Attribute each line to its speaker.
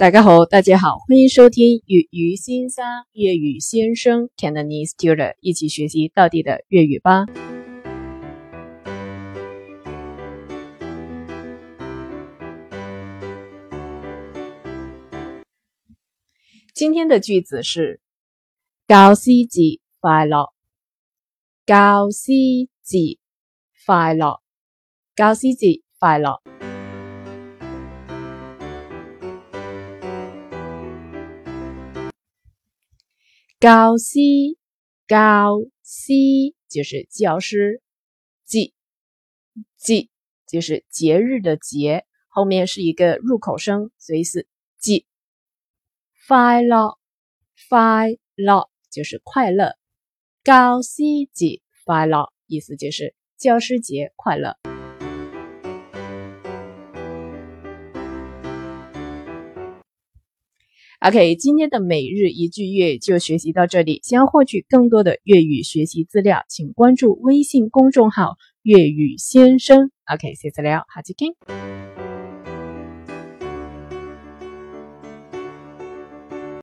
Speaker 1: 大家好，大家好，欢迎收听粤语先生粤语先生 Cantonese Tutor，一起学习到底的粤语吧。今天的句子是教师节快乐，教师节快乐，教师节快乐。教师，教师就是教师，节节就是节日的节，后面是一个入口声，所以是节。快乐，快乐就是快乐，教师节快乐，意思就是教师节快乐。OK，今天的每日一句粤语就学习到这里。想要获取更多的粤语学习资料，请关注微信公众号“粤语先生”。OK，谢谢了，下期见。